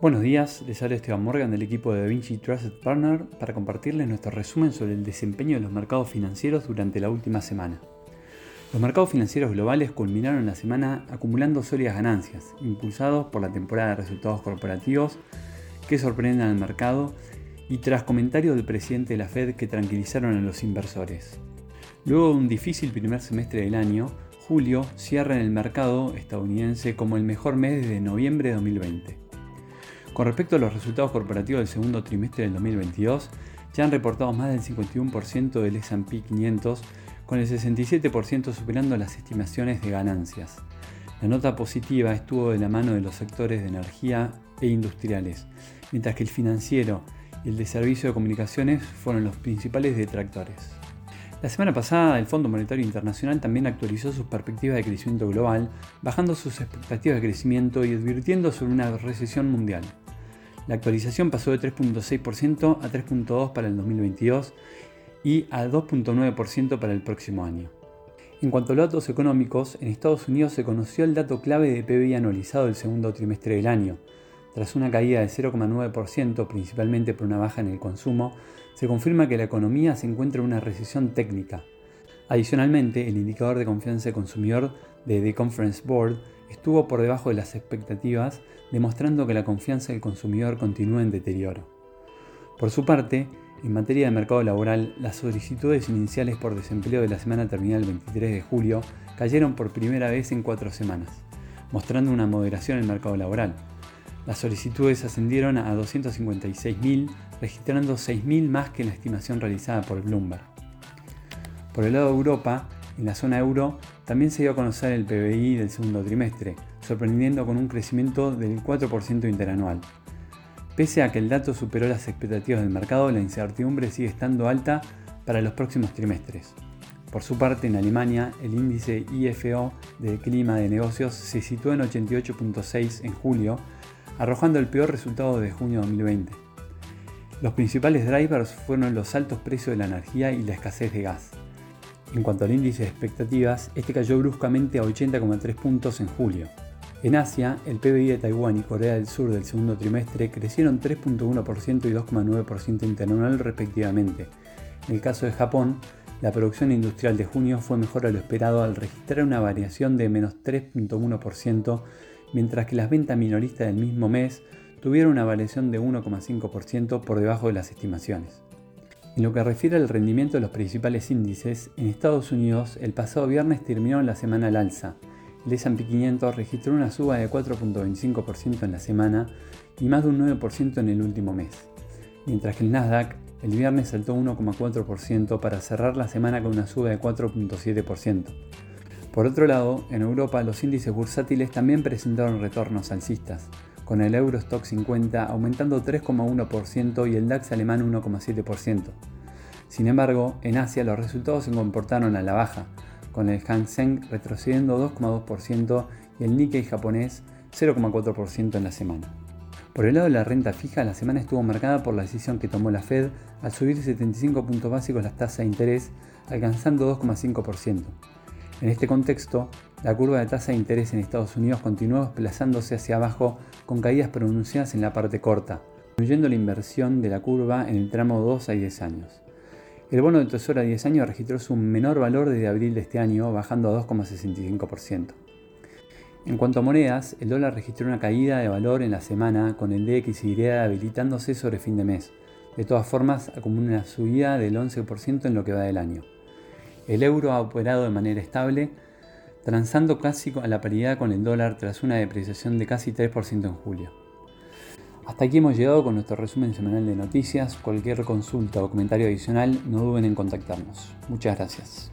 Buenos días, les habla Esteban Morgan del equipo de Vinci Trusted Partner para compartirles nuestro resumen sobre el desempeño de los mercados financieros durante la última semana. Los mercados financieros globales culminaron la semana acumulando sólidas ganancias, impulsados por la temporada de resultados corporativos que sorprenden al mercado y tras comentarios del presidente de la Fed que tranquilizaron a los inversores. Luego de un difícil primer semestre del año, julio cierra en el mercado estadounidense como el mejor mes desde noviembre de 2020. Con respecto a los resultados corporativos del segundo trimestre del 2022, ya han reportado más del 51% del S&P 500, con el 67% superando las estimaciones de ganancias. La nota positiva estuvo de la mano de los sectores de energía e industriales, mientras que el financiero y el de servicio de comunicaciones fueron los principales detractores. La semana pasada, el Fondo Monetario Internacional también actualizó sus perspectivas de crecimiento global, bajando sus expectativas de crecimiento y advirtiendo sobre una recesión mundial. La actualización pasó de 3.6% a 3.2% para el 2022 y a 2.9% para el próximo año. En cuanto a los datos económicos, en Estados Unidos se conoció el dato clave de PBI anualizado del segundo trimestre del año. Tras una caída de 0,9%, principalmente por una baja en el consumo, se confirma que la economía se encuentra en una recesión técnica. Adicionalmente, el indicador de confianza del consumidor de The Conference Board estuvo por debajo de las expectativas, demostrando que la confianza del consumidor continúa en deterioro. Por su parte, en materia de mercado laboral, las solicitudes iniciales por desempleo de la semana terminal 23 de julio cayeron por primera vez en cuatro semanas, mostrando una moderación en el mercado laboral. Las solicitudes ascendieron a 256.000, registrando 6.000 más que la estimación realizada por Bloomberg. Por el lado de Europa, en la zona euro también se dio a conocer el PBI del segundo trimestre, sorprendiendo con un crecimiento del 4% interanual. Pese a que el dato superó las expectativas del mercado, la incertidumbre sigue estando alta para los próximos trimestres. Por su parte, en Alemania, el índice IFO de clima de negocios se situó en 88.6 en julio, arrojando el peor resultado de junio de 2020. Los principales drivers fueron los altos precios de la energía y la escasez de gas. En cuanto al índice de expectativas, este cayó bruscamente a 80,3 puntos en julio. En Asia, el PBI de Taiwán y Corea del Sur del segundo trimestre crecieron 3.1% y 2,9% interanual respectivamente. En el caso de Japón, la producción industrial de junio fue mejor a lo esperado al registrar una variación de menos 3.1%, mientras que las ventas minoristas del mismo mes tuvieron una variación de 1,5% por debajo de las estimaciones. En lo que refiere al rendimiento de los principales índices, en Estados Unidos el pasado viernes terminó la semana al alza. El S&P 500 registró una suba de 4.25% en la semana y más de un 9% en el último mes, mientras que el Nasdaq el viernes saltó 1,4% para cerrar la semana con una suba de 4.7%. Por otro lado, en Europa los índices bursátiles también presentaron retornos alcistas, con el Eurostock 50 aumentando 3,1% y el DAX alemán 1,7%. Sin embargo, en Asia los resultados se comportaron a la baja, con el Hang Seng retrocediendo 2,2% y el Nikkei japonés 0,4% en la semana. Por el lado de la renta fija, la semana estuvo marcada por la decisión que tomó la Fed al subir 75 puntos básicos las tasas de interés, alcanzando 2,5%. En este contexto, la curva de tasa de interés en Estados Unidos continuó desplazándose hacia abajo con caídas pronunciadas en la parte corta, incluyendo la inversión de la curva en el tramo 2 a 10 años. El bono de tesoro a 10 años registró su menor valor desde abril de este año, bajando a 2,65%. En cuanto a monedas, el dólar registró una caída de valor en la semana, con el DXY habilitándose sobre fin de mes. De todas formas, acumula una subida del 11% en lo que va del año. El euro ha operado de manera estable, transando casi a la paridad con el dólar tras una depreciación de casi 3% en julio. Hasta aquí hemos llegado con nuestro resumen semanal de noticias. Cualquier consulta o comentario adicional no duden en contactarnos. Muchas gracias.